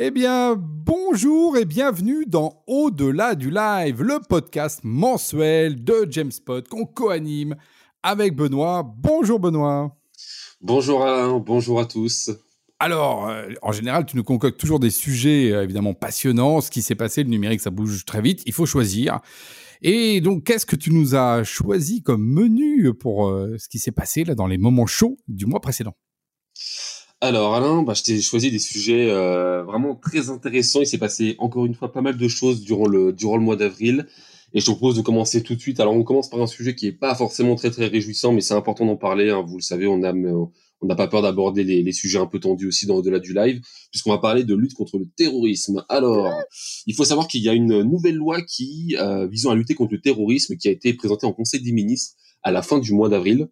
Eh bien, bonjour et bienvenue dans Au-delà du live, le podcast mensuel de James Pot qu'on co-anime avec Benoît. Bonjour Benoît. Bonjour Alain, bonjour à tous. Alors, euh, en général, tu nous concoctes toujours des sujets euh, évidemment passionnants. Ce qui s'est passé, le numérique, ça bouge très vite. Il faut choisir. Et donc, qu'est-ce que tu nous as choisi comme menu pour euh, ce qui s'est passé là dans les moments chauds du mois précédent? Alors Alain, bah, je t'ai choisi des sujets euh, vraiment très intéressants. Il s'est passé encore une fois pas mal de choses durant le, durant le mois d'avril. Et je te propose de commencer tout de suite. Alors on commence par un sujet qui est pas forcément très très réjouissant, mais c'est important d'en parler. Hein. Vous le savez, on on n'a pas peur d'aborder les, les, sujets un peu tendus aussi dans au-delà du live, puisqu'on va parler de lutte contre le terrorisme. Alors, il faut savoir qu'il y a une nouvelle loi qui euh, visant à lutter contre le terrorisme qui a été présentée en Conseil des ministres à la fin du mois d'avril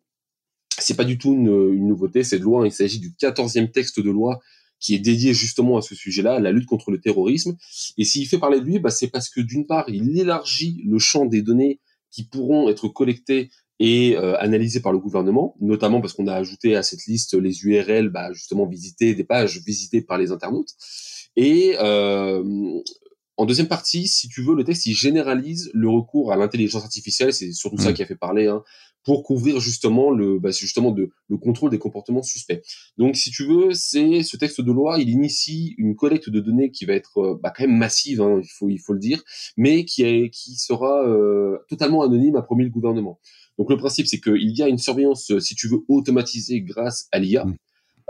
c'est pas du tout une, une nouveauté, cette loi. Il s'agit du 14e texte de loi qui est dédié justement à ce sujet-là, la lutte contre le terrorisme. Et s'il fait parler de lui, bah, c'est parce que d'une part, il élargit le champ des données qui pourront être collectées et euh, analysées par le gouvernement, notamment parce qu'on a ajouté à cette liste les URL, bah, justement visitées, des pages visitées par les internautes. Et euh, en deuxième partie, si tu veux, le texte il généralise le recours à l'intelligence artificielle, c'est surtout ça mmh. qui a fait parler, hein, pour couvrir justement le bah, justement de, le contrôle des comportements suspects. Donc, si tu veux, c'est ce texte de loi, il initie une collecte de données qui va être euh, bah, quand même massive, hein, il faut il faut le dire, mais qui est qui sera euh, totalement anonyme, a promis le gouvernement. Donc le principe, c'est qu'il y a une surveillance, si tu veux, automatisée grâce à l'IA. Mmh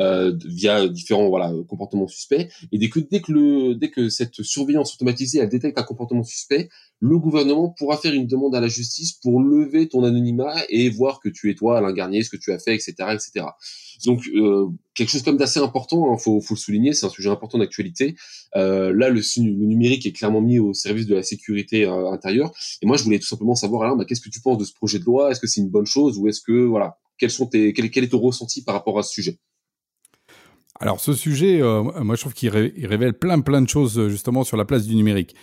euh, via différents voilà comportements suspects. Et dès que dès que le dès que cette surveillance automatisée elle détecte un comportement suspect, le gouvernement pourra faire une demande à la justice pour lever ton anonymat et voir que tu es toi Alain Garnier, ce que tu as fait, etc., etc. Donc euh, quelque chose comme d'assez important, hein, faut, faut le souligner, c'est un sujet important d'actualité. Euh, là, le, numérique est clairement mis au service de la sécurité intérieure. Et moi, je voulais tout simplement savoir, Alain, bah, qu'est-ce que tu penses de ce projet de loi? Est-ce que c'est une bonne chose ou est-ce que voilà, quels sont tes, quel est ton ressenti par rapport à ce sujet? Alors ce sujet, euh, moi je trouve qu'il révèle plein plein de choses euh, justement sur la place du numérique.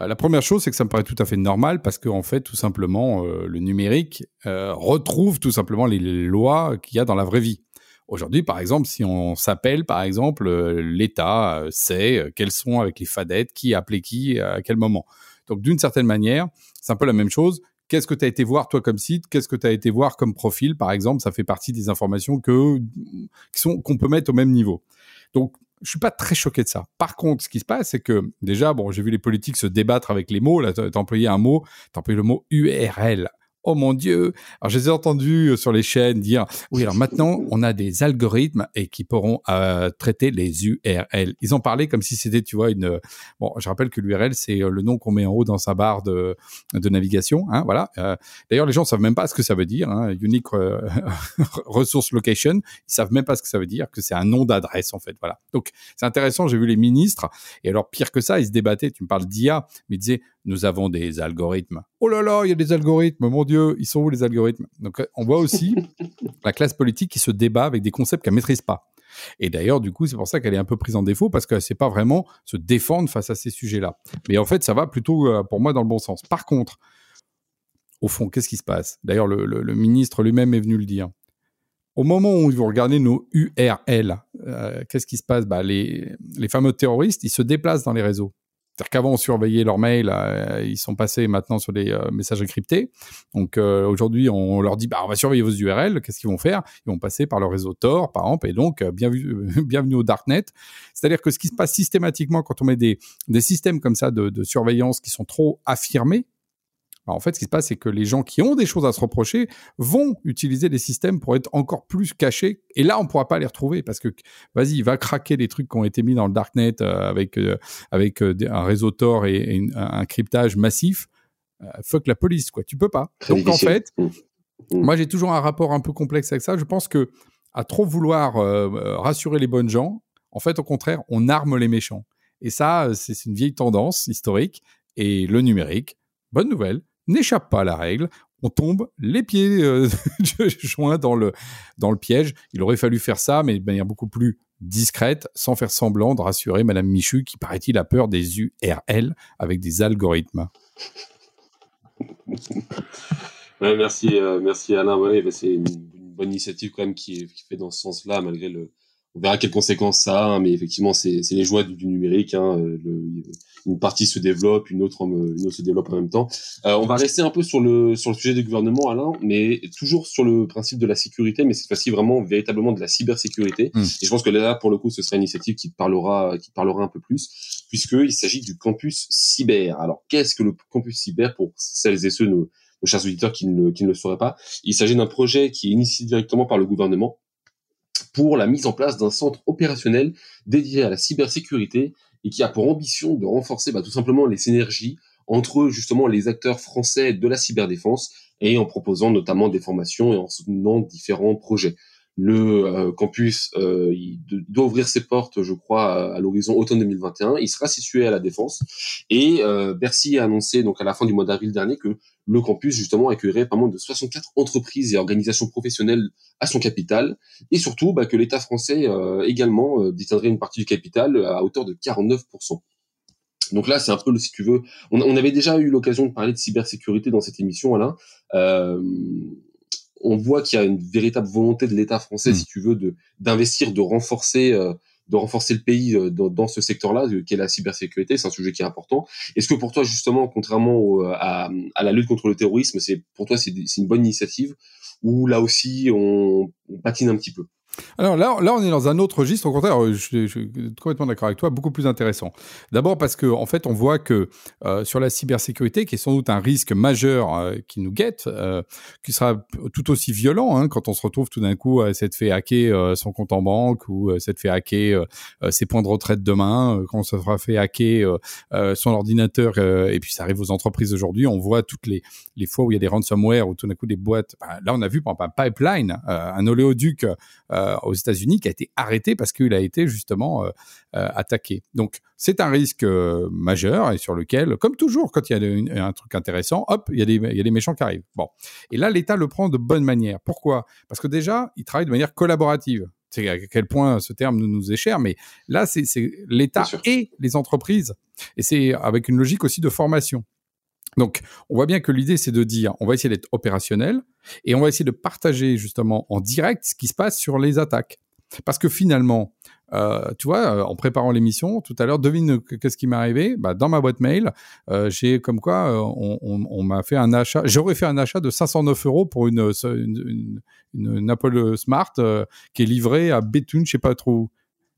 Euh, la première chose, c'est que ça me paraît tout à fait normal parce qu'en fait, tout simplement, le numérique retrouve tout simplement les lois qu'il y a dans la vraie vie. Aujourd'hui, par exemple, si on s'appelle, par exemple, l'État sait quels sont avec les fadettes, qui a appelé qui à quel moment. Donc d'une certaine manière, c'est un peu la même chose. Qu'est-ce que tu as été voir toi comme site? Qu'est-ce que tu as été voir comme profil? Par exemple, ça fait partie des informations que sont qu'on peut mettre au même niveau. Donc je suis pas très choqué de ça. Par contre, ce qui se passe, c'est que déjà, bon, j'ai vu les politiques se débattre avec les mots. Là, tu as employé un mot, tu as employé le mot URL oh mon Dieu. Alors, je les ai entendus euh, sur les chaînes dire, oui, alors maintenant, on a des algorithmes et qui pourront euh, traiter les URL. Ils ont parlé comme si c'était, tu vois, une... Bon, je rappelle que l'URL, c'est euh, le nom qu'on met en haut dans sa barre de, navigation. Hein, voilà. D'ailleurs, les gens savent même pas ce que ça veut dire. Hein, unique Resource Location. Ils savent même pas ce que ça veut dire, que c'est un nom d'adresse, en fait. Voilà. Donc, c'est intéressant. J'ai vu les ministres. Et alors, pire que ça, ils se débattaient. Tu me parles d'IA, mais ils disaient, nous avons des algorithmes. Oh là là, il y a des algorithmes, mon Dieu, ils sont où les algorithmes? Donc on voit aussi la classe politique qui se débat avec des concepts qu'elle maîtrise pas. Et d'ailleurs, du coup, c'est pour ça qu'elle est un peu prise en défaut parce qu'elle ne sait pas vraiment se défendre face à ces sujets-là. Mais en fait, ça va plutôt euh, pour moi dans le bon sens. Par contre, au fond, qu'est-ce qui se passe? D'ailleurs, le, ministre lui-même est venu le dire. Au moment où vous regardez nos URL, euh, qu'est-ce qui se passe? Bah, les, les fameux terroristes, ils se déplacent dans les réseaux. C'est-à-dire qu'avant, on surveillait leurs mails, euh, ils sont passés maintenant sur des euh, messages encryptés. Donc euh, aujourd'hui, on leur dit, bah, on va surveiller vos URL. Qu'est-ce qu'ils vont faire? Ils vont passer par le réseau Tor, par exemple, et donc bienvenue, au darknet. C'est-à-dire que ce qui se passe systématiquement quand on met des, des systèmes comme ça de surveillance qui sont trop affirmés, bah, en fait, ce qui se passe, c'est que les gens qui ont des choses à se reprocher vont utiliser des systèmes pour être encore plus cachés. Et là, on ne pourra pas les retrouver parce que, vas-y, il va craquer les trucs qui ont été mis dans le darknet euh, avec, euh, avec euh, un réseau Tor et, un cryptage massif. fuck la police, quoi. Tu peux pas. Donc, en fait, mmh. Mmh. moi, j'ai toujours un rapport un peu complexe avec ça. Je pense que à trop vouloir rassurer les bonnes gens, en fait, au contraire, on arme les méchants. Et ça, c'est une vieille tendance historique. Et le numérique, bonne nouvelle, n'échappe pas à la règle. On tombe les pieds euh, joints dans le, dans le piège. Il aurait fallu faire ça, mais de manière beaucoup plus discrète, sans faire semblant de rassurer Madame Michu, qui paraît-il a peur des URL avec des algorithmes. merci, euh, merci Alain. c'est une, bonne initiative quand même qui qui fait dans ce sens-là, malgré le, on verra quelles conséquences ça a, hein, mais effectivement, c'est les joies du, numérique. Hein, le, une partie se développe, une autre, une autre se développe en même temps. Euh, on va rester un peu sur le sur le sujet du gouvernement, Alain, mais toujours sur le principe de la sécurité, mais cette fois-ci vraiment véritablement de la cybersécurité. Hmm. Et je pense que là, pour le coup, ce sera une initiative qui parlera qui parlera un peu plus, puisqu'il s'agit du campus cyber. Alors, qu'est-ce que le campus cyber pour celles et ceux nos, nos chers auditeurs qui ne, qui ne le sauraient pas? Il s'agit d'un projet qui est initié directement par le gouvernement pour la mise en place d'un centre opérationnel dédié à la cybersécurité et qui a pour ambition de renforcer bah, tout simplement les synergies entre justement les acteurs français de la cyberdéfense et en proposant notamment des formations et en soutenant différents projets. Le euh, campus euh, il doit ouvrir ses portes, je crois, à, l'horizon automne 2021. Il sera situé à la Défense. Et euh, Bercy a annoncé donc à la fin du mois d'avril dernier que le campus justement accueillerait pas moins de 64 entreprises et organisations professionnelles à son capital, et surtout bah, que l'État français également détiendrait une partie du capital à hauteur de 49%. Donc là, c'est un peu, si tu veux, on, on avait déjà eu l'occasion de parler de cybersécurité dans cette émission, Alain. Euh, on voit qu'il y a une véritable volonté de l'État français, hmm. si tu veux, de d'investir, de renforcer, euh, de renforcer le pays euh, dans, ce secteur-là, qui est la cybersécurité. C'est un sujet qui est important. Est-ce que pour toi, justement, contrairement à, la lutte contre le terrorisme, c'est pour toi c'est une bonne initiative ou là aussi on patine un petit peu? Alors là, là, on est dans un autre registre. Au contraire, je, suis complètement d'accord avec toi, beaucoup plus intéressant. D'abord parce que, en fait, on voit que euh, sur la cybersécurité, qui est sans doute un risque majeur euh, qui nous guette, euh, qui sera tout aussi violent hein, quand on se retrouve tout d'un coup à s'être fait hacker son compte en banque ou s'être fait hacker ses points de retraite demain, quand on se fera fait hacker son ordinateur. et puis ça arrive aux entreprises aujourd'hui. On voit toutes les, les fois où il y a des ransomware ou tout d'un coup des boîtes. Bah, là, on a vu par exemple un pipeline, un oléoduc. Aux États-Unis qui a été arrêté parce qu'il a été justement euh, euh, attaqué. Donc c'est un risque majeur et sur lequel, comme toujours, quand il y a un truc intéressant, hop, il y, a des, il y a des méchants qui arrivent. Bon, et là l'État le prend de bonne manière. Pourquoi? Parce que déjà, il travaille de manière collaborative c'est à quel point ce terme nous, nous est cher, mais là, c'est l'État et les entreprises. Et c'est avec une logique aussi de formation. Donc, on voit bien que l'idée, c'est de dire, on va essayer d'être opérationnel et on va essayer de partager justement en direct ce qui se passe sur les attaques. Parce que finalement, euh, tu vois, euh, en préparant l'émission tout à l'heure, devine qu'est-ce qui m'est arrivé? Bah, Dans ma boîte mail, euh, j'ai comme quoi on, m'a fait un achat. J'aurais fait un achat de 509 euros pour une, une, Apple Smart qui est livrée à Béthune, je sais pas trop.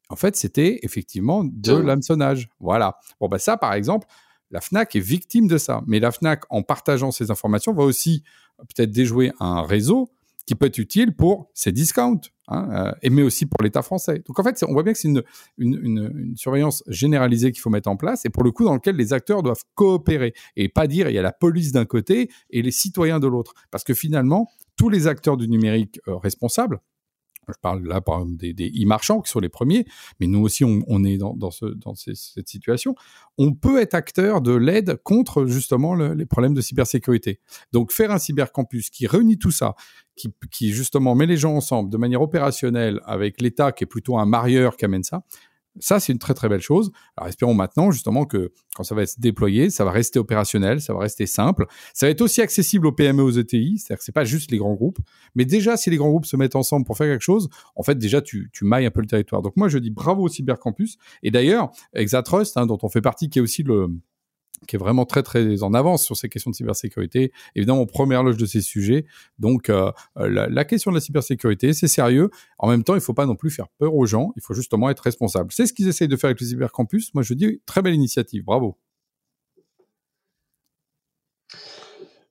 En fait, c'était effectivement de l'hameçonnage. Voilà. Bon, bah ça, par exemple, la FNAC est victime de ça. Mais la FNAC, en partageant ces informations, va aussi euh, peut-être déjouer un réseau qui peut être utile pour ses discounts, hein, euh, mais aussi pour l'État français. Donc en fait, on voit bien que c'est une, surveillance généralisée qu'il faut mettre en place, et pour le coup, dans lequel les acteurs doivent coopérer, et pas dire il y a la police d'un côté et les citoyens de l'autre. Parce que finalement, tous les acteurs du numérique euh, responsables, je parle là par exemple des, e-marchands qui sont les premiers, mais nous aussi on, est dans, cette situation. On peut être acteur de l'aide contre justement les problèmes de cybersécurité. Donc faire un cybercampus qui réunit tout ça, qui, qui justement met les gens ensemble de manière opérationnelle avec l'État qui est plutôt un marieur qui amène ça, ça, c'est une très très belle chose. Alors espérons maintenant justement que quand ça va être déployé, ça va rester opérationnel, ça va rester simple. Ça va être aussi accessible aux PME, aux ETI, c'est-à-dire que c'est pas juste les grands groupes. Mais déjà, si les grands groupes se mettent ensemble pour faire quelque chose, en fait déjà tu, tu mailles un peu le territoire. Donc moi je dis bravo au Cybercampus. Et d'ailleurs, Exatrust, hein, dont on fait partie, qui est aussi le qui est vraiment très très en avance sur ces questions de cybersécurité. Évidemment, première loge de ces sujets. Donc, euh, la, la, question de la cybersécurité, c'est sérieux. En même temps, il ne faut pas non plus faire peur aux gens. Il faut justement être responsable. C'est ce qu'ils essayent de faire avec le cybercampus. Moi, je dis très belle initiative. Bravo.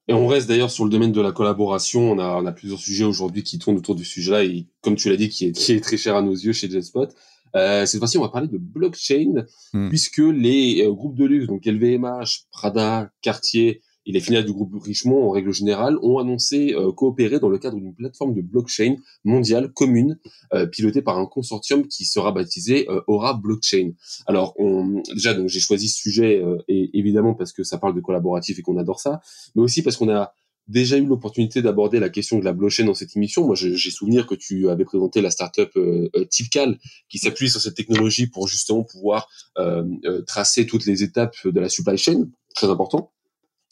Et on reste d'ailleurs sur le domaine de la collaboration. On a, plusieurs sujets aujourd'hui qui tournent autour du sujet-là et, comme tu l'as dit, qui est, qui est très cher à nos yeux chez Genspot. Euh, cette fois-ci, on va parler de blockchain, hmm. puisque les euh, groupes de luxe, donc LVMH, Prada, Cartier et les filiales du groupe Richemont, en règle générale, ont annoncé euh, coopérer dans le cadre d'une plateforme de blockchain mondiale commune, euh, pilotée par un consortium qui sera baptisé Aura Blockchain. Alors, on, déjà, donc j'ai choisi ce sujet, et évidemment parce que ça parle de collaboratif et qu'on adore ça, mais aussi parce qu'on a déjà eu l'opportunité d'aborder la question de la blockchain dans cette émission. Moi, j'ai souvenir que tu avais présenté la startup euh, euh Tipcal, qui s'appuie sur cette technologie pour justement pouvoir euh, euh, tracer toutes les étapes de la supply chain, très important.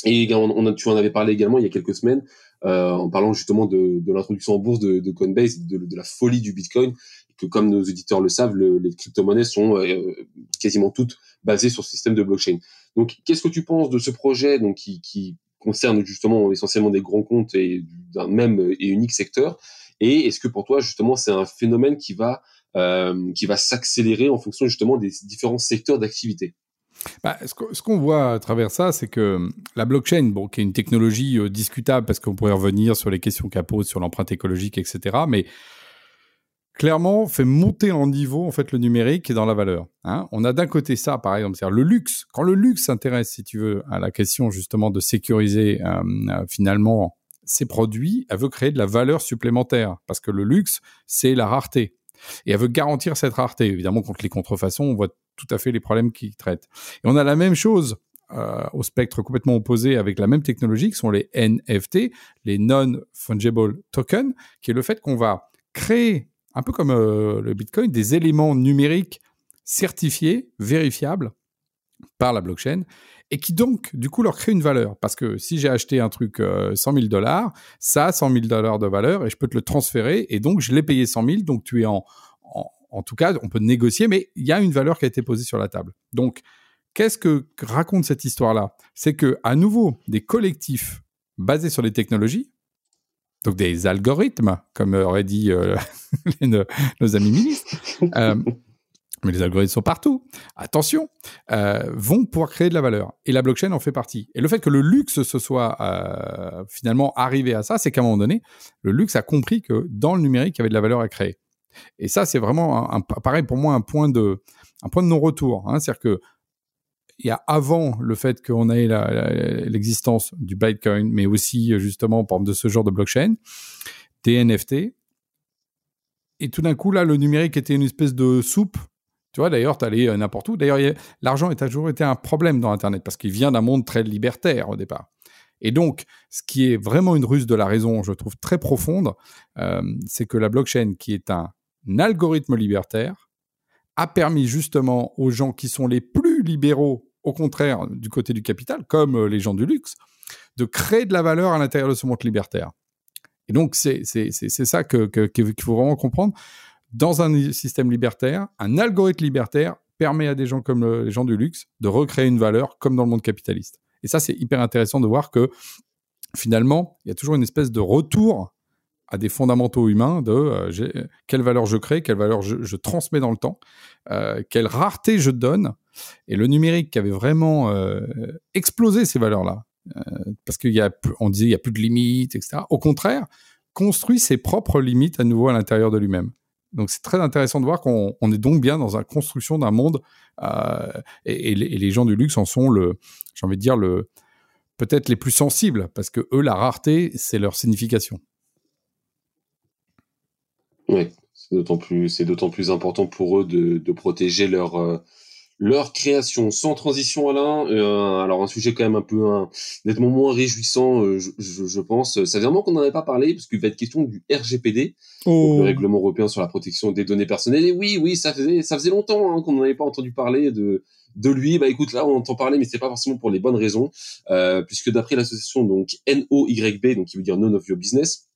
Et on, tu en avais parlé également il y a quelques semaines en parlant justement de, de l'introduction en bourse de, de Coinbase, de, de, la folie du Bitcoin que comme nos auditeurs le savent, les crypto-monnaies sont euh, quasiment toutes basées sur ce système de blockchain. Donc, qu'est-ce que tu penses de ce projet donc qui, qui concerne justement essentiellement des grands comptes et d'un même et unique secteur Et est-ce que pour toi, justement, c'est un phénomène qui va euh, qui va s'accélérer en fonction justement des différents secteurs d'activité? Bah, ce qu'on voit à travers ça, c'est que la blockchain, bon, qui est une technologie euh, discutable parce qu'on pourrait revenir sur les questions qu'elle pose sur l'empreinte écologique, etc. Mais clairement fait monter en niveau en fait le numérique et dans la valeur. Hein. On a d'un côté ça, par exemple, c'est le luxe. Quand le luxe s'intéresse, si tu veux, à la question justement de sécuriser euh, euh, finalement ses produits, elle veut créer de la valeur supplémentaire parce que le luxe, c'est la rareté. Et elle veut garantir cette rareté. Évidemment, contre les contrefaçons, on voit tout à fait les problèmes qu'ils traitent. Et on a la même chose euh, au spectre complètement opposé avec la même technologie, qui sont les NFT, les Non-Fungible Tokens, qui est le fait qu'on va créer un peu comme euh, le Bitcoin, des éléments numériques certifiés, vérifiables par la blockchain, et qui donc, du coup, leur créent une valeur. Parce que si j'ai acheté un truc 100 euh, 000 dollars, ça a 100 000 dollars de valeur, et je peux te le transférer, et donc je l'ai payé 100 000, donc tu es en, en, en tout cas, on peut négocier, mais il y a une valeur qui a été posée sur la table. Donc, qu'est-ce que raconte cette histoire-là? C'est que, à nouveau, des collectifs basés sur les technologies, donc des algorithmes, comme aurait dit euh, nos, amis ministres, euh, mais les algorithmes sont partout, attention, euh, vont pouvoir créer de la valeur. Et la blockchain en fait partie. Et le fait que le luxe se soit finalement arrivé à ça, c'est qu'à un moment donné, le luxe a compris que dans le numérique, il y avait de la valeur à créer. Et ça, c'est vraiment, pareil pour moi, un point de, de non-retour. Hein. C'est-à-dire que a avant le fait qu'on ait l'existence du Bitcoin, mais aussi justement par de ce genre de blockchain, des NFT. Et tout d'un coup, là, le numérique était une espèce de soupe. Tu vois, d'ailleurs, tu allais euh, n'importe où. D'ailleurs, l'argent a toujours été un problème dans Internet parce qu'il vient d'un monde très libertaire au départ. Et donc, ce qui est vraiment une ruse de la raison, je trouve très profonde, euh, c'est que la blockchain, qui est un algorithme libertaire, a permis justement aux gens qui sont les plus libéraux au contraire du côté du capital, comme euh, les gens du luxe, de créer de la valeur à l'intérieur de ce monde libertaire. Et donc, c'est ça qu'il que, faut vraiment comprendre. Dans un système libertaire, un algorithme libertaire permet à des gens comme les gens du luxe de recréer une valeur comme dans le monde capitaliste. Et ça, c'est hyper intéressant de voir que finalement, il y a toujours une espèce de retour à des fondamentaux humains de euh, quelle valeur je crée, quelle valeur je, transmets dans le temps, euh, quelle rareté je donne. Et le numérique qui avait vraiment euh, explosé ces valeurs-là, parce qu'il y a, on disait il y a plus de limites, etc. Au contraire, construit ses propres limites à nouveau à l'intérieur de lui-même. Donc c'est très intéressant de voir qu'on est donc bien dans la construction d'un monde et, les, gens du luxe en sont le, j'ai envie de dire le peut-être les plus sensibles parce que eux la rareté c'est leur signification. Oui, c'est d'autant plus, c'est d'autant plus important pour eux de, de protéger leur euh, leur création. Sans transition, Alain. Euh, alors un sujet quand même un peu un, nettement moins réjouissant, euh, je, je, je, pense. Ça vraiment qu'on n'en avait pas parlé parce qu'il va être question du RGPD, oh. le règlement européen sur la protection des données personnelles. Et oui, oui, ça faisait ça faisait longtemps hein, qu'on n'en avait pas entendu parler de de lui. Bah écoute, là on entend parler, mais c'est pas forcément pour les bonnes raisons, euh, puisque d'après l'association donc NOYB, donc qui veut dire None of Your Business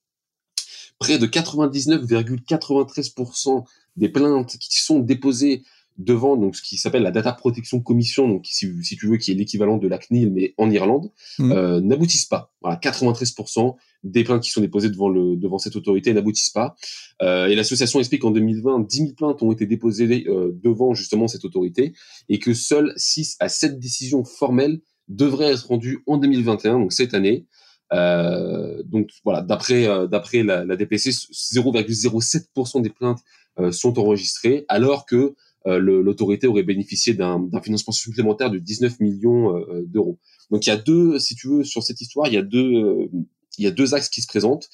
près de 99,93% des plaintes qui sont déposées devant donc ce qui s'appelle la Data Protection Commission, donc si, si tu veux, qui est l'équivalent de la CNIL mais en Irlande, mmh. euh, n'aboutissent pas. Voilà, 93% des plaintes qui sont déposées devant le devant cette autorité n'aboutissent pas. Euh, et l'association explique qu'en 2020, 10 000 plaintes ont été déposées euh, devant justement cette autorité et que seules 6 à 7 décisions formelles devraient être rendues en 2021, donc cette année. Euh, donc voilà, d'après euh, d'après la, la, DPC, 0,07% des plaintes euh, sont enregistrées, alors que l'autorité aurait bénéficié d'un financement supplémentaire de 19 millions d'euros. Donc il y a deux, si tu veux, sur cette histoire, il y a deux, il y a deux axes qui se présentent.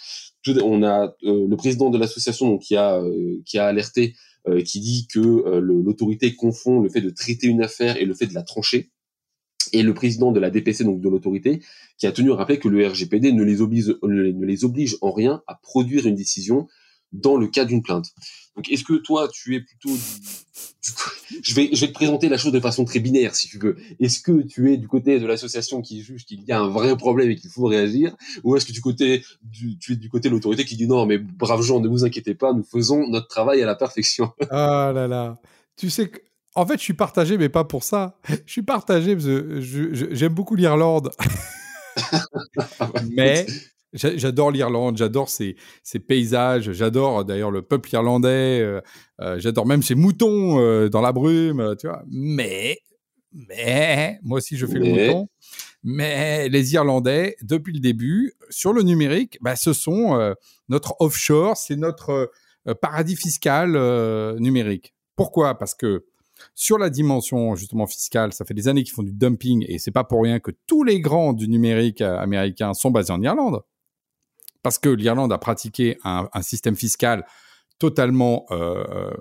on a le président de l'association qui a qui a alerté, qui dit que l'autorité confond le fait de traiter une affaire et le fait de la trancher et le président de la DPC, donc de l'autorité, qui a tenu à rappeler que le RGPD ne les oblige, en rien à produire une décision dans le cas d'une plainte. Donc, est-ce que toi, tu es plutôt je vais, je vais te présenter la chose de façon très binaire, si tu veux. Est-ce que tu es du côté de l'association qui juge qu'il y a un vrai problème et qu'il faut réagir, ou est-ce que du côté du, tu es du côté de l'autorité qui dit non, mais braves gens, ne vous inquiétez pas, nous faisons notre travail à la perfection? Ah là là. Tu sais que, en fait, je suis partagé, mais pas pour ça. Je suis partagé parce que j'aime beaucoup l'Irlande. mais J'adore l'Irlande, j'adore ses, paysages, j'adore d'ailleurs le peuple irlandais, euh, euh, j'adore même ses moutons euh, dans la brume, tu vois. Mais, mais, moi aussi je fais le mouton. Mais les Irlandais, depuis le début, sur le numérique, bah, ce sont notre offshore, c'est notre paradis fiscal numérique. Pourquoi? Parce que sur la dimension justement fiscale, ça fait des années qu'ils font du dumping et c'est pas pour rien que tous les grands du numérique américain sont basés en Irlande parce que l'Irlande a pratiqué un, système fiscal totalement euh,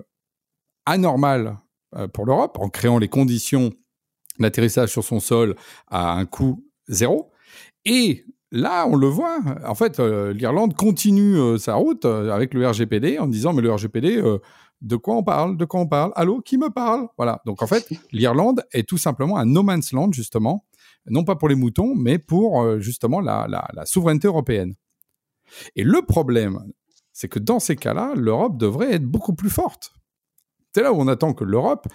anormal euh, pour l'Europe en créant les conditions d'atterrissage sur son sol à un coût zéro. Et là, on le voit, en fait, euh, l'Irlande continue sa route avec le RGPD en disant mais le RGPD, de quoi on parle De quoi on parle Allô, qui me parle? Voilà. Donc en fait, l'Irlande est tout simplement un no man's land justement, non pas pour les moutons, mais pour justement la souveraineté européenne. Et le problème, c'est que dans ces cas-là, l'Europe devrait être beaucoup plus forte. C'est là où on attend que l'Europe,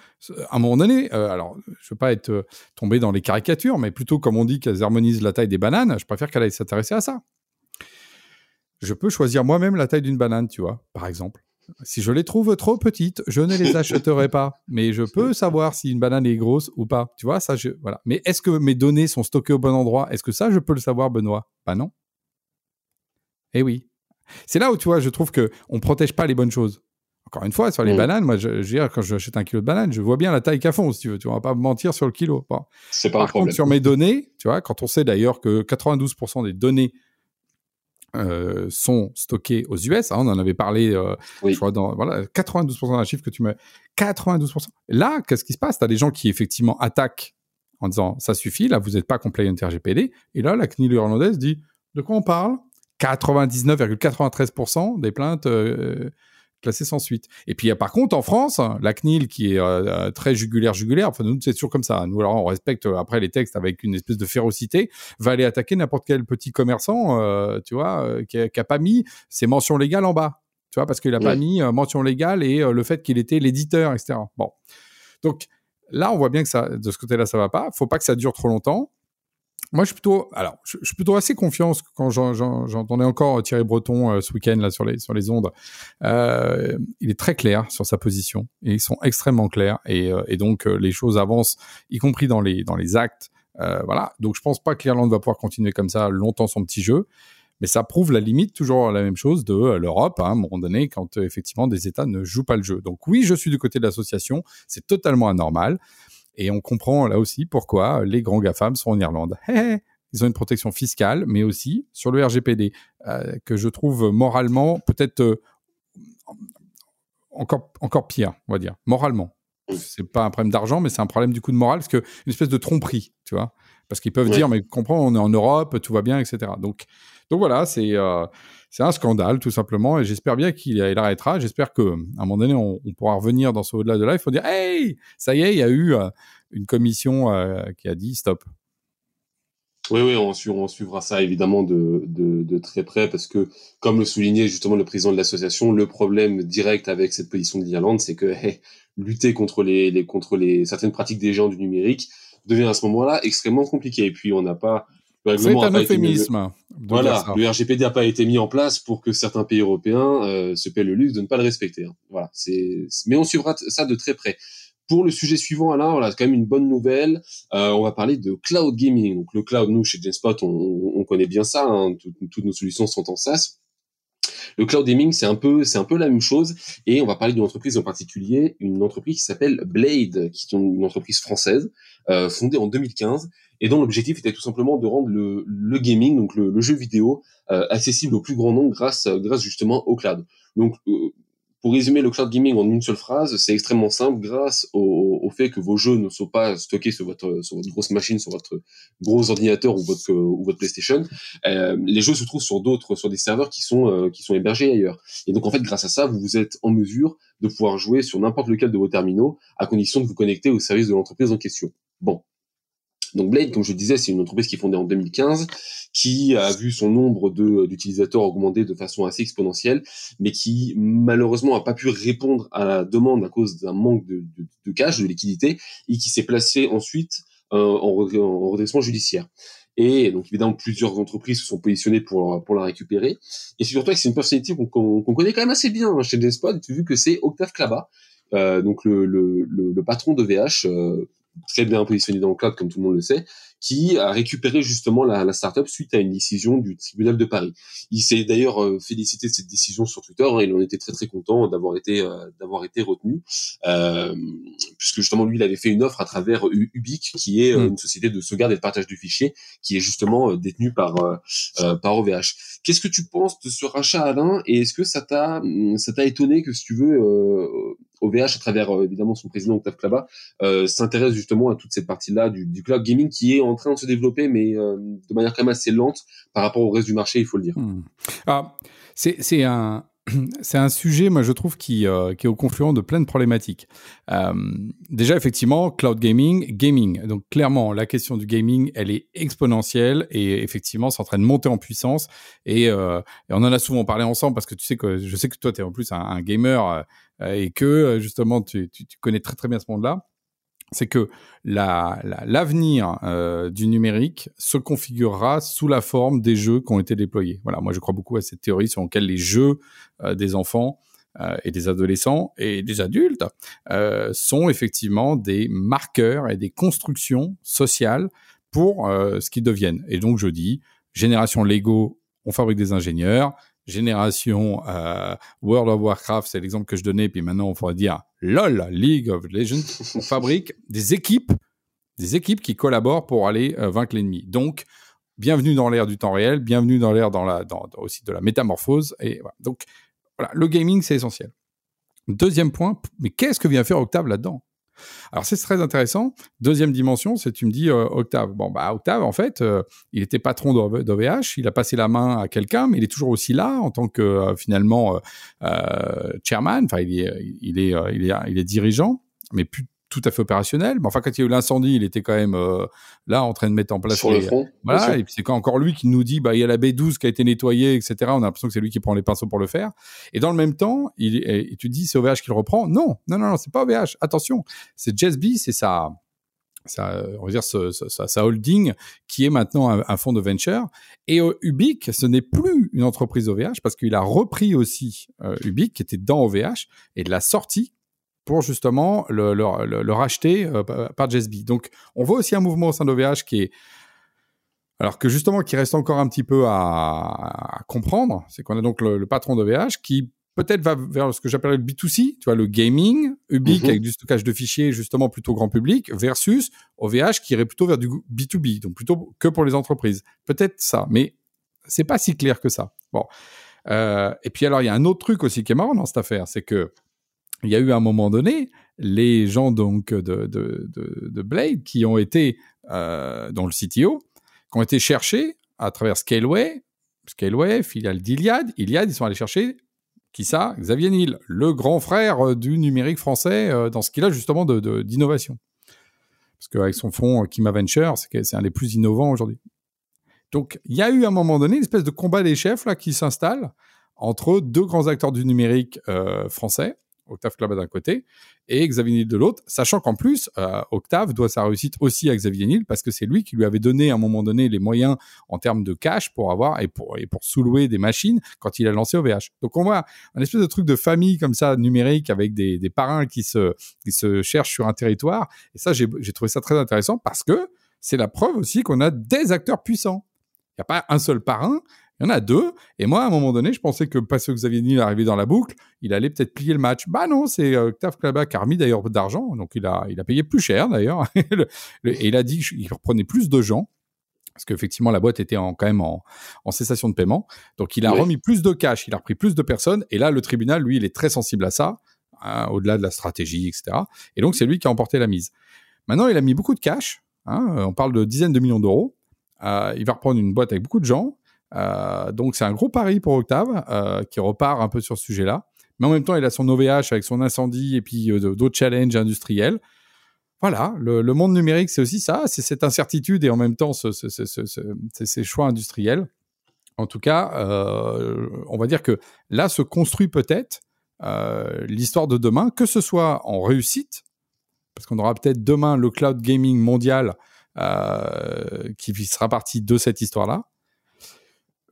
à un moment donné, euh, alors je ne veux pas être euh, tombé dans les caricatures, mais plutôt comme on dit qu'elles harmonisent la taille des bananes, je préfère qu'elle aille s'intéresser à ça. Je peux choisir moi-même la taille d'une banane, tu vois, par exemple. Si je les trouve trop petites, je ne les achèterai pas. Mais je peux savoir si une banane est grosse ou pas. Tu vois, ça, je, voilà. Mais est-ce que mes données sont stockées au bon endroit? Est-ce que ça, je peux le savoir, Benoît? Bah non. Eh oui. C'est là où, tu vois, je trouve qu'on ne protège pas les bonnes choses. Encore une fois, sur les mm. bananes, moi, je, dire, quand j'achète un kilo de bananes, je vois bien la taille qu'à fond, si tu veux. Tu vas pas mentir sur le kilo. C'est pas un problème. Contre, sur mes données, tu vois, quand on sait d'ailleurs que 92% des données euh, sont stockées aux US, hein, on en avait parlé, euh, je crois, dans voilà, 92% d'un chiffre que tu me... 92%. Là, qu'est-ce qui se passe? Tu as des gens qui, effectivement, attaquent en disant, ça suffit, là, vous n'êtes pas compliant RGPD. Et là, la CNIL irlandaise dit, de quoi on parle? 99,93% des plaintes euh, classées sans suite. Et puis, par contre, en France, la CNIL, qui est euh, très jugulaire, jugulaire, enfin, nous, c'est toujours comme ça. Nous, alors, on respecte euh, après les textes avec une espèce de férocité, va aller attaquer n'importe quel petit commerçant, tu vois, qui, n'a pas mis ses mentions légales en bas. Tu vois, parce qu'il n'a pas mis mention légale et le fait qu'il était l'éditeur, etc. Bon. Donc, là, on voit bien que ça, de ce côté-là, ça va pas. Faut pas que ça dure trop longtemps. Moi, je suis plutôt, alors, je, suis plutôt assez confiant quand j'entendais encore Thierry Breton euh, ce week-end là sur les sur les ondes. Euh, il est très clair sur sa position et ils sont extrêmement clairs et, euh, donc les choses avancent, y compris dans les dans les actes. voilà. Donc, je pense pas que l'Irlande va pouvoir continuer comme ça longtemps son petit jeu. Mais ça prouve la limite, toujours la même chose, de l'Europe, hein, à un moment donné, quand effectivement des États ne jouent pas le jeu. Donc oui, je suis du côté de l'association, c'est totalement anormal. Et on comprend là aussi pourquoi les grands GAFAM sont en Irlande. Ils ont une protection fiscale, mais aussi sur le RGPD, euh, que je trouve moralement peut-être euh, encore, encore pire, on va dire, moralement. C'est pas un problème d'argent, mais c'est un problème du coup de morale, parce que une espèce de tromperie, tu vois. Parce qu'ils peuvent dire, mais comprends, on est en Europe, tout va bien, etc. Donc, donc voilà, c'est euh, un scandale tout simplement, et j'espère bien qu'il arrêtera. J'espère que à un moment donné, on, pourra revenir dans ce au-delà de là. Il faut dire, hey, ça y est, il y a eu euh, une commission euh, qui a dit stop. Oui, oui, on, on suivra ça évidemment de, de, de, très près parce que, comme le soulignait justement le président de l'association, le problème direct avec cette position de l'Irlande, c'est que lutter contre les, les, contre les certaines pratiques des gens du numérique devient à ce moment-là extrêmement compliqué. Et puis on n'a pas c'est un euphémisme. Voilà, le RGPD n'a pas été mis en place pour que certains pays européens euh, se paient le luxe de ne pas le respecter. Hein. Voilà, c'est. Mais on suivra ça de très près. Pour le sujet suivant, Alain, voilà, quand même une bonne nouvelle. Euh, on va parler de cloud gaming. Donc le cloud, nous chez Genspot, on, on connaît bien ça. Hein. toutes nos solutions sont en SaaS. Le cloud gaming, c'est un peu, c'est un peu la même chose. Et on va parler d'une entreprise en particulier, une entreprise qui s'appelle Blade, qui est une entreprise française euh, fondée en 2015 et dont l'objectif était tout simplement de rendre le, gaming, donc le, jeu vidéo, euh, accessible au plus grand nombre grâce, grâce justement au cloud. Euh, pour résumer le cloud gaming en une seule phrase, c'est extrêmement simple. Grâce au, fait que vos jeux ne sont pas stockés sur votre, sur votre grosse machine, sur votre gros ordinateur ou votre, ou votre PlayStation. Euh, les jeux se trouvent sur d'autres, sur des serveurs qui sont, euh, qui sont hébergés ailleurs. Et donc, en fait, grâce à ça, vous, vous êtes en mesure de pouvoir jouer sur n'importe lequel de vos terminaux, à condition de vous connecter au service de l'entreprise en question. Bon, donc Blade, comme je disais, c'est une entreprise qui est fondée en 2015, qui a vu son nombre d'utilisateurs augmenter de façon assez exponentielle, mais qui malheureusement n'a pas pu répondre à la demande à cause d'un manque de, de, cash, de liquidité, et qui s'est placé ensuite euh, en, redressement judiciaire. Et donc évidemment plusieurs entreprises se sont positionnées pour pour la récupérer. Et surtout c'est une personnalité qu'on connaît quand même assez bien hein, chez Despot, vu que c'est Octave Klaba, euh, donc le, le, le, patron de VH, euh, très bien positionné dans le cloud, comme tout le monde le sait, qui a récupéré justement la, la startup suite à une décision du tribunal de Paris. Il s'est d'ailleurs euh, félicité de cette décision sur Twitter. Hein, il en était très très content d'avoir été euh, d'avoir été retenu, euh, puisque justement lui il avait fait une offre à travers Ubique, qui est euh, mm. une société de sauvegarde et de partage du fichier, qui est justement détenue par par OVH. Qu'est-ce que tu penses de ce rachat, Alain? Et est-ce que ça t'a ça t'a étonné que si tu veux OVH à travers évidemment son président Octave Klaba s'intéresse justement à toute cette partie-là du, cloud gaming qui est en train de se développer, mais euh, de manière quand même assez lente par rapport au reste du marché, il faut le dire. Hmm. Ah, c'est un, c'est un sujet, moi, je trouve, qui, euh, est au confluent de plein de problématiques. Euh, déjà, effectivement, cloud gaming, gaming. Donc, clairement, la question du gaming, elle est exponentielle et effectivement, c'est en train de monter en puissance. Et, euh, et, on en a souvent parlé ensemble parce que tu sais que je sais que toi, tu es en plus un, gamer et que justement, tu, connais très très bien ce monde-là c'est que l'avenir la, euh, du numérique se configurera sous la forme des jeux qui ont été déployés. Voilà, moi je crois beaucoup à cette théorie sur laquelle les jeux euh, des enfants euh, et des adolescents et des adultes euh, sont effectivement des marqueurs et des constructions sociales pour euh, ce qu'ils deviennent. Et donc je dis, génération Lego, on fabrique des ingénieurs, génération euh, World of Warcraft, c'est l'exemple que je donnais, puis maintenant on pourrait dire LOL, League of Legends, on fabrique des équipes, des équipes qui collaborent pour aller euh, vaincre l'ennemi. Donc, bienvenue dans l'ère du temps réel, bienvenue dans l'ère dans la, dans, aussi de la métamorphose. Et voilà. Donc, voilà, le gaming, c'est essentiel. Deuxième point, mais qu'est-ce que vient faire Octave là-dedans? Alors c'est très intéressant. Deuxième dimension, c'est tu me dis euh, Octave. Bon bah Octave en fait, euh, il était patron d'OVH, il a passé la main à quelqu'un, mais il est toujours aussi là en tant que euh, finalement chairman. Enfin il est il est il est il est dirigeant, mais plus tout à fait opérationnel. Mais enfin, quand il y a eu l'incendie, il était quand même euh, là en train de mettre en place. Sur le front. Voilà. Et puis c'est encore lui qui nous dit, bah il y a la B12 qui a été nettoyée, etc. On a l'impression que c'est lui qui prend les pinceaux pour le faire. Et dans le même temps, il et tu dis c'est OVH qui le reprend. Non, non, non, non c'est pas OVH. Attention, c'est Jessby, c'est ça. Ça, on va dire sa, holding qui est maintenant un, fonds de venture. Et euh, Ubique, ce n'est plus une entreprise OVH parce qu'il a repris aussi euh, Ubique qui était dans OVH et de la sortie pour justement le, le, le, racheter euh, par JSB. Donc, on voit aussi un mouvement au sein d'OVH qui est alors que justement qui reste encore un petit peu à, comprendre, c'est qu'on a donc le, patron d'OVH qui peut-être va vers ce que j'appellerais le B2C, tu vois, le gaming, Ubique mhm. avec du stockage de fichiers justement plutôt grand public, versus OVH qui irait plutôt vers du B2B, donc plutôt que pour les entreprises. Peut-être ça, mais c'est pas si clair que ça. Bon. Euh, et puis alors, il y a un autre truc aussi qui est marrant dans cette affaire, c'est que il y a eu à un moment donné les gens donc de, de, de, de Blade qui ont été euh, dans le CTO, qui ont été cherchés à travers Scaleway, Scaleway, filiale d'Iliad. Iliad, ils sont allés chercher qui ça? Xavier Niel, le grand frère euh, du numérique français euh, dans ce qu'il a justement d'innovation. Parce qu'avec son fonds Kima Venture, c'est un des plus innovants aujourd'hui. Donc, il y a eu à un moment donné une espèce de combat des chefs là qui s'installe entre deux grands acteurs du numérique euh, français Octave Klaba d'un côté et Xavier Niel de l'autre, sachant qu'en plus, euh, Octave doit sa réussite aussi à Xavier Niel parce que c'est lui qui lui avait donné à un moment donné les moyens en termes de cash pour avoir et pour, et pour sous-louer des machines quand il a lancé OVH. Donc on voit un espèce de truc de famille comme ça, numérique, avec des, des parrains qui se, qui se cherchent sur un territoire. Et ça, j'ai trouvé ça très intéressant parce que c'est la preuve aussi qu'on a des acteurs puissants. Il n'y a pas un seul parrain, il y en a deux. Et moi, à un moment donné, je pensais que parce que Xavier Niel arrivait dans la boucle, il allait peut-être plier le match. Bah non, c'est euh, Octave Klaba qui a remis d'ailleurs d'argent. Donc il a, il a payé plus cher d'ailleurs. et il a dit qu'il reprenait plus de gens. Parce qu'effectivement, la boîte était en, quand même en, en, cessation de paiement. Donc il a remis plus de cash, il a repris plus de personnes. Et là, le tribunal, lui, il est très sensible à ça hein, au-delà de la stratégie, etc. Et donc, c'est lui qui a emporté la mise. Maintenant, il a mis beaucoup de cash. Hein, on parle de dizaines de millions d'euros. Euh, il va reprendre une boîte avec beaucoup de gens. Euh, donc, c'est un gros pari pour Octave, euh, qui repart un peu sur ce sujet-là. Mais en même temps, il a son OVH avec son incendie et puis d'autres challenges industriels voilà, le, monde numérique, c'est aussi ça, c'est cette incertitude et en même temps ce, ces choix industriels. En tout cas, euh, on va dire que là se construit peut-être euh, l'histoire de demain, que ce soit en réussite, parce qu'on aura peut-être demain le cloud gaming mondial euh, qui sera parti de cette histoire-là,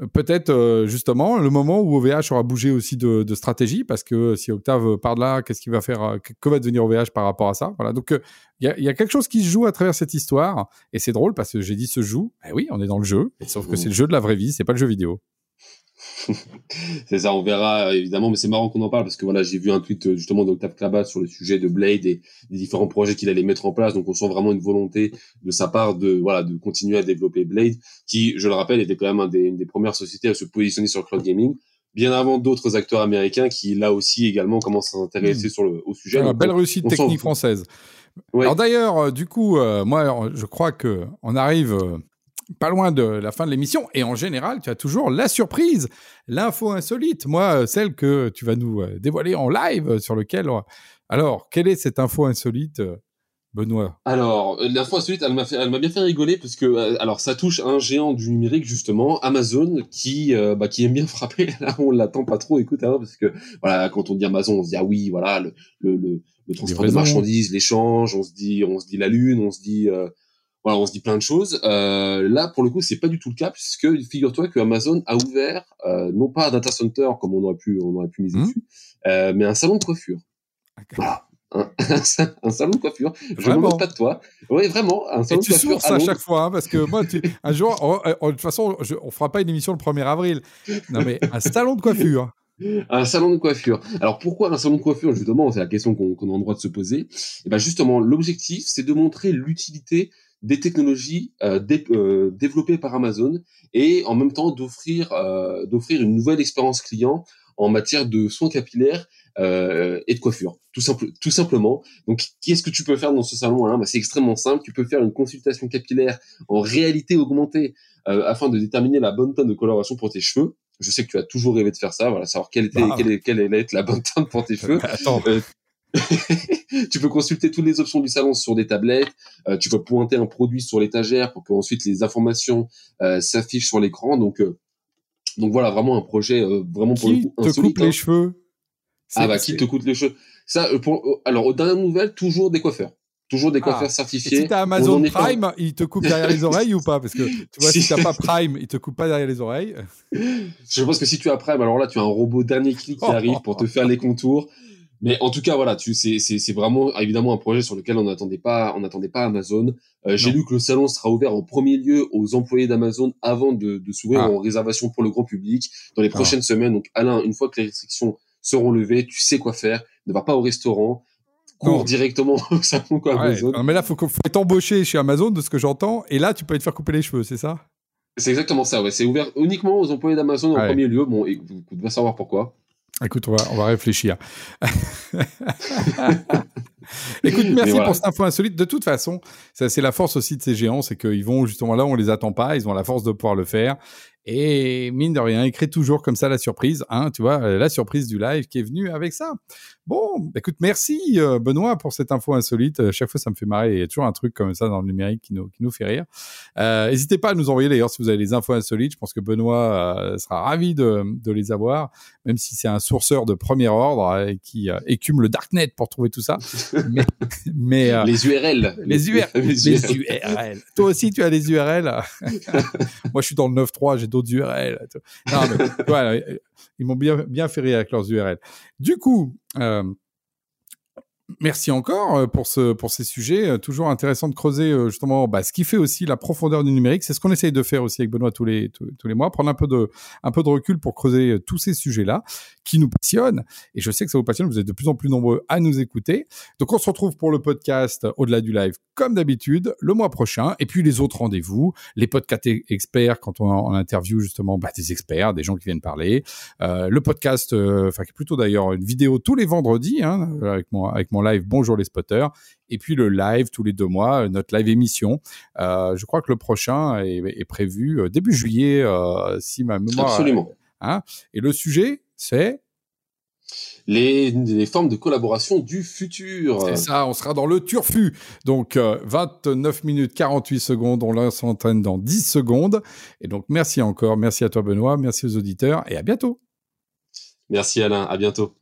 peut-être euh, justement le moment où OVH aura bougé aussi de, stratégie, parce que si Octave part de là, qu'est-ce qu'il va faire, euh, que va devenir OVH par rapport à ça? Voilà, donc euh, il y, a, quelque chose qui se joue à travers cette histoire, et c'est drôle parce que j'ai dit se joue. Eh oui, on est dans le jeu, sauf que c'est le jeu de la vraie vie, c'est pas le jeu vidéo. C'est ça, on verra évidemment, mais c'est marrant qu'on en parle parce que voilà, j'ai vu un tweet euh, justement d'Octave Klabat sur le sujet de Blade et des différents projets qu'il allait mettre en place. Donc on sent vraiment une volonté de sa part de voilà de continuer à développer Blade, qui, je le rappelle, était quand même un des, une des premières sociétés à se positionner sur le cloud gaming, bien avant d'autres acteurs américains qui là aussi également commencent à s'intéresser hmm. sur le au sujet. La belle réussite technique française. Alors d'ailleurs, euh, du coup, euh, moi, je crois que on arrive pas loin de la fin de l'émission. Et en général, tu as toujours la surprise, l'info insolite. Moi, celle que tu vas nous euh, dévoiler en live sur lequel. Alors, quelle est cette info insolite euh, Benoît? Alors, euh, l'info insolite, elle m'a fait, elle m'a bien fait rigoler parce que, alors, ça touche un géant du numérique justement, Amazon, qui, bah, qui aime bien frapper. Là, on l'attend pas trop. Écoute, hein, parce que, voilà, quand on dit Amazon, on se dit ah oui, voilà, le, le, le, transport de marchandises, l'échange, on se dit, on se dit la lune, on se dit, voilà, on se dit plein de choses. Euh, là, pour le coup, c'est pas du tout le cas puisque figure-toi que Amazon a ouvert euh, non pas un data center comme on aurait pu, on aurait pu miser mmh. dessus, euh, mais un salon de coiffure. Voilà. Un, salon de coiffure. Je me moque pas de toi. Oui, vraiment, un salon Et tu de coiffure. ça à chaque fois, hein, parce que moi, tu, un jour, de toute façon, je, on fera pas une émission le 1er avril. Non, mais un salon de coiffure. Un salon de coiffure. Alors pourquoi un salon de coiffure justement? C'est la question qu'on a en droit de se poser. Et eh ben justement, l'objectif, c'est de montrer l'utilité des technologies euh, euh, développées par Amazon et en même temps d'offrir euh, d'offrir une nouvelle expérience client en matière de soins capillaires et de coiffure, tout, simple, tout simplement. Donc, qu'est-ce que tu peux faire dans ce salon hein? Bah, C'est extrêmement simple. Tu peux faire une consultation capillaire en réalité augmentée afin de déterminer la bonne teinte de coloration pour tes cheveux. Je sais que tu as toujours rêvé de faire ça, voilà, savoir quelle était, bah. quelle, quelle allait être la bonne teinte pour tes cheveux. Attends. tu peux consulter toutes les options du salon sur des tablettes. Euh, tu peux pointer un produit sur l'étagère pour qu'ensuite les informations euh, s'affichent sur l'écran. Donc, euh, donc voilà, vraiment un projet vraiment pour qui le coup te coupe les cheveux? Ah bah qui te coupe les cheveux? Ça, pour, alors aux dernières nouvelles, toujours des coiffeurs. Toujours des ah. coiffeurs certifiés. Et si t'as Amazon Prime, il te coupe derrière les oreilles ou pas? Parce que tu vois, si, t'as pas Prime, il te coupe pas derrière les oreilles. Je pense que si tu as Prime, alors là, tu as un robot dernier clic qui arrive pour te faire les contours. Mais en tout cas, voilà, tu, c'est, c'est, c'est vraiment évidemment un projet sur lequel on n'attendait pas, on n'attendait pas Amazon. Euh, j'ai lu que le salon sera ouvert en premier lieu aux employés d'Amazon avant de, de s'ouvrir ah. en réservation pour le grand public dans les ah. prochaines semaines. Donc, Alain, une fois que les restrictions seront levées, tu sais quoi faire. Ne va pas au restaurant. Cours directement au salon quoi, Amazon. mais là, faut, faut être embauché chez Amazon, de ce que j'entends. Et là, tu peux te faire couper les cheveux, c'est ça? C'est exactement ça. Ouais, c'est ouvert uniquement aux employés d'Amazon en premier lieu. Bon, et vous devez savoir pourquoi. Écoute, on va, on va réfléchir. Écoute, merci pour cette info insolite. De toute façon, c'est la force aussi de ces géants, c'est qu'ils vont justement là où on les attend pas, ils ont la force de pouvoir le faire. Et mine de rien, il crée toujours comme ça la surprise, hein, tu vois, la surprise du live qui est venue avec ça. Bon, écoute, merci euh, Benoît pour cette info insolite. Euh, chaque fois, ça me fait marrer. Il y a toujours un truc comme ça dans le numérique qui nous, qui nous fait rire. Euh, N'hésitez pas à nous envoyer d'ailleurs si vous avez les infos insolites. Je pense que Benoît euh, sera ravi de, de, les avoir, même si c'est un sourceur de premier ordre qui écume le darknet pour trouver tout ça. mais, mais les URL, les, URL, les, URL. Toi aussi, tu as des URL. Moi, je suis dans le 9.3, j'ai d'autres URL. Non, mais, voilà, ils m'ont bien, bien fait rire avec leurs URL. Du coup, euh, merci encore euh, pour ce pour ces sujets. Euh, toujours intéressant de creuser euh, justement bah, ce qui fait aussi la profondeur du numérique. C'est ce qu'on essaye de faire aussi avec Benoît tous les tous, les mois, prendre un peu de un peu de recul pour creuser tous ces sujets-là qui nous passionnent. Et je sais que ça vous passionne. Vous êtes de plus en plus nombreux à nous écouter. Donc on se retrouve pour le podcast au-delà du live comme d'habitude le mois prochain. Et puis les autres rendez-vous, les podcasts experts quand on, on interview justement bah, des experts, des gens qui viennent parler. Euh, le podcast, enfin est plutôt d'ailleurs une vidéo tous les vendredis hein, avec mon avec live Bonjour les spotters, et puis le live tous les deux mois, notre live émission. Euh, je crois que le prochain est, prévu euh, début juillet, euh, si ma mémoire. Absolument. Hein et le sujet, c'est les, les, formes de collaboration du futur. C'est ça, on sera dans le turfu. Donc 29 minutes 48 secondes, on s'entraîne dans 10 secondes. Et donc merci encore, merci à toi Benoît, merci aux auditeurs et à bientôt. Merci Alain, à bientôt.